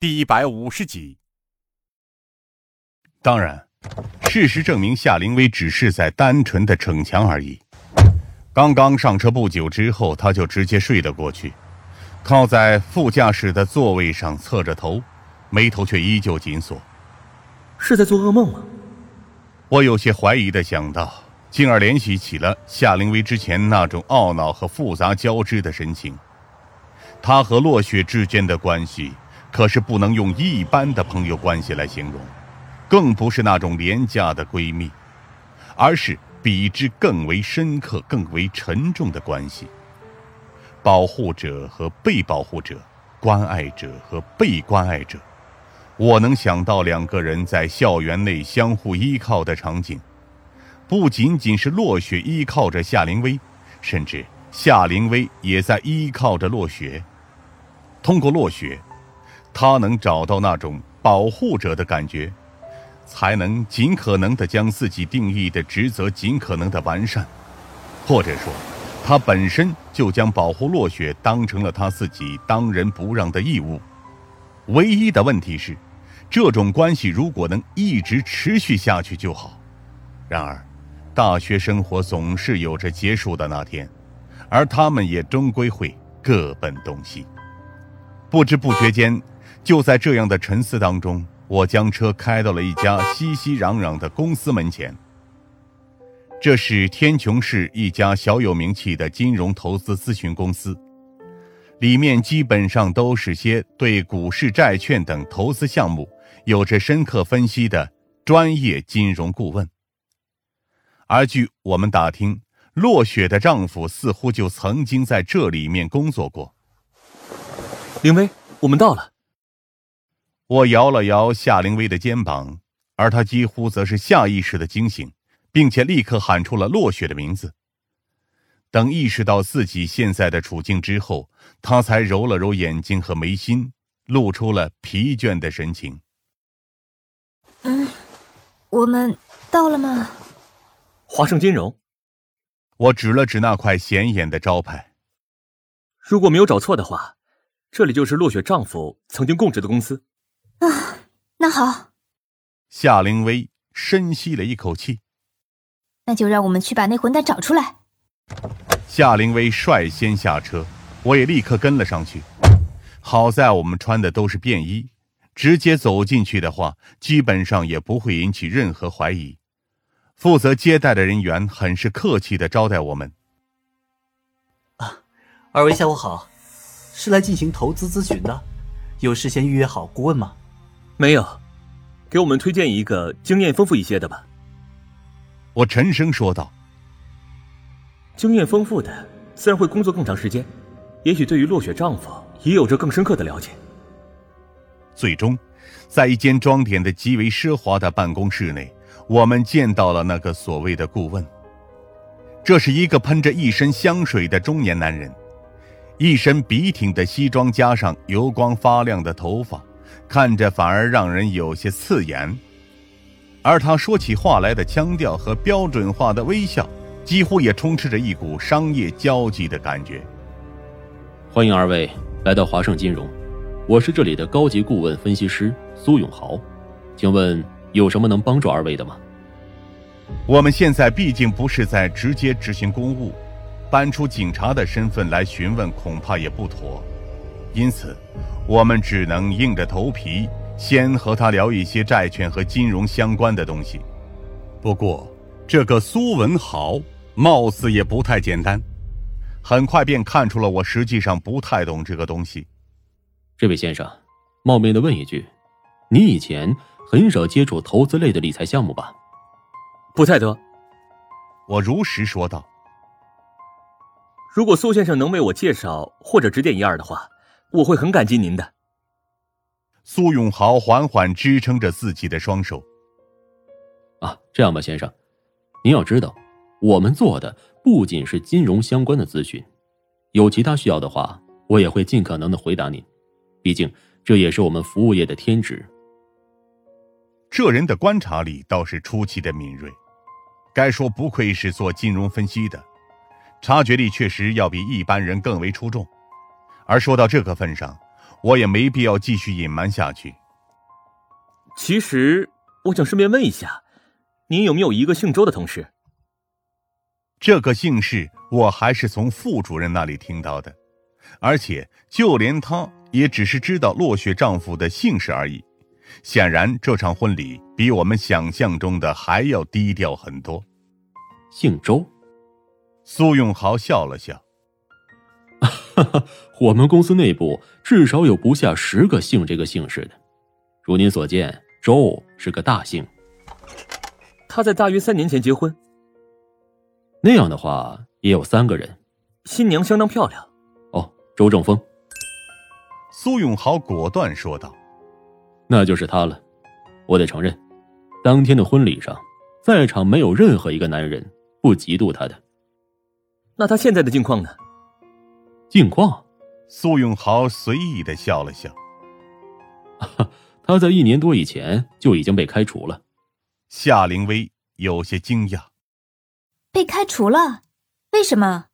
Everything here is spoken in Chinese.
第一百五十集。当然，事实证明夏灵薇只是在单纯的逞强而已。刚刚上车不久之后，他就直接睡了过去，靠在副驾驶的座位上，侧着头，眉头却依旧紧锁。是在做噩梦吗？我有些怀疑的想到，进而联系起了夏灵薇之前那种懊恼和复杂交织的神情。他和落雪之间的关系，可是不能用一般的朋友关系来形容，更不是那种廉价的闺蜜，而是比之更为深刻、更为沉重的关系。保护者和被保护者，关爱者和被关爱者。我能想到两个人在校园内相互依靠的场景，不仅仅是落雪依靠着夏灵薇，甚至夏灵薇也在依靠着落雪。通过落雪，他能找到那种保护者的感觉，才能尽可能的将自己定义的职责尽可能的完善，或者说，他本身就将保护落雪当成了他自己当仁不让的义务。唯一的问题是，这种关系如果能一直持续下去就好。然而，大学生活总是有着结束的那天，而他们也终归会各奔东西。不知不觉间，就在这样的沉思当中，我将车开到了一家熙熙攘攘的公司门前。这是天穹市一家小有名气的金融投资咨询公司，里面基本上都是些对股市、债券等投资项目有着深刻分析的专业金融顾问。而据我们打听，落雪的丈夫似乎就曾经在这里面工作过。林薇，我们到了。我摇了摇夏灵薇的肩膀，而她几乎则是下意识的惊醒，并且立刻喊出了落雪的名字。等意识到自己现在的处境之后，她才揉了揉眼睛和眉心，露出了疲倦的神情。嗯，我们到了吗？华盛金融。我指了指那块显眼的招牌。如果没有找错的话。这里就是落雪丈夫曾经供职的公司，啊，那好。夏灵薇深吸了一口气，那就让我们去把那混蛋找出来。夏灵薇率先下车，我也立刻跟了上去。好在我们穿的都是便衣，直接走进去的话，基本上也不会引起任何怀疑。负责接待的人员很是客气的招待我们。啊，二位下午好。是来进行投资咨询的，有事先预约好顾问吗？没有，给我们推荐一个经验丰富一些的吧。我沉声说道。经验丰富的自然会工作更长时间，也许对于落雪丈夫也有着更深刻的了解。最终，在一间装点的极为奢华的办公室内，我们见到了那个所谓的顾问。这是一个喷着一身香水的中年男人。一身笔挺的西装，加上油光发亮的头发，看着反而让人有些刺眼。而他说起话来的腔调和标准化的微笑，几乎也充斥着一股商业交际的感觉。欢迎二位来到华盛金融，我是这里的高级顾问分析师苏永豪，请问有什么能帮助二位的吗？我们现在毕竟不是在直接执行公务。搬出警察的身份来询问，恐怕也不妥，因此，我们只能硬着头皮先和他聊一些债券和金融相关的东西。不过，这个苏文豪貌似也不太简单，很快便看出了我实际上不太懂这个东西。这位先生，冒昧的问一句，你以前很少接触投资类的理财项目吧？不太多，我如实说道。如果苏先生能为我介绍或者指点一二的话，我会很感激您的。苏永豪缓缓支撑着自己的双手。啊，这样吧，先生，您要知道，我们做的不仅是金融相关的咨询，有其他需要的话，我也会尽可能的回答您。毕竟这也是我们服务业的天职。这人的观察力倒是出奇的敏锐，该说不愧是做金融分析的。察觉力确实要比一般人更为出众，而说到这个份上，我也没必要继续隐瞒下去。其实，我想顺便问一下，您有没有一个姓周的同事？这个姓氏我还是从副主任那里听到的，而且就连他也只是知道落雪丈夫的姓氏而已。显然，这场婚礼比我们想象中的还要低调很多。姓周，苏永豪笑了笑。哈哈，我们公司内部至少有不下十个姓这个姓氏的。如您所见，周是个大姓。他在大约三年前结婚。那样的话，也有三个人。新娘相当漂亮。哦，周正峰。苏永豪果断说道。那就是他了，我得承认，当天的婚礼上，在场没有任何一个男人不嫉妒他的。那他现在的境况呢？境况？苏永豪随意的笑了笑。他在一年多以前就已经被开除了。夏灵薇有些惊讶。被开除了？为什么？